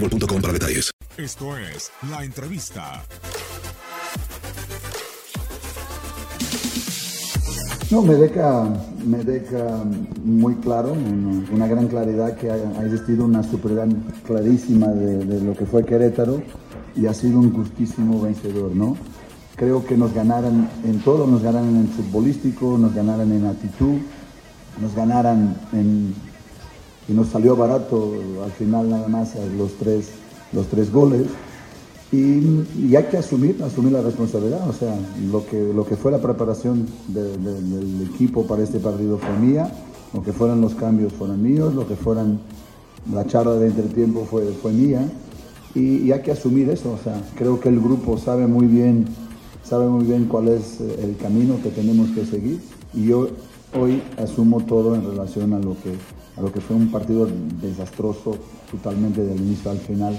boostmobile.com para detalles. Esto es La Entrevista. No, me deja, me deja muy claro, una, una gran claridad que ha, ha existido una superioridad clarísima de, de lo que fue Querétaro y ha sido un justísimo vencedor, ¿no? Creo que nos ganaran en todo, nos ganaran en futbolístico, nos ganaran en actitud, nos ganaran en... y nos salió barato al final nada más eh, los tres, los tres goles. Y, y hay que asumir, asumir la responsabilidad. O sea, lo que, lo que fue la preparación de- de- del equipo para este partido fue mía, lo que fueron los cambios fueron míos, lo que fueran la charla de entretiempo fue, fue mía. Y, y hay que asumir eso. O sea, creo que el grupo sabe muy bien, sabe muy bien cuál es eh, el camino que tenemos que seguir. Y yo hoy asumo todo en relación a lo que, a lo que fue un partido desastroso totalmente del inicio al final.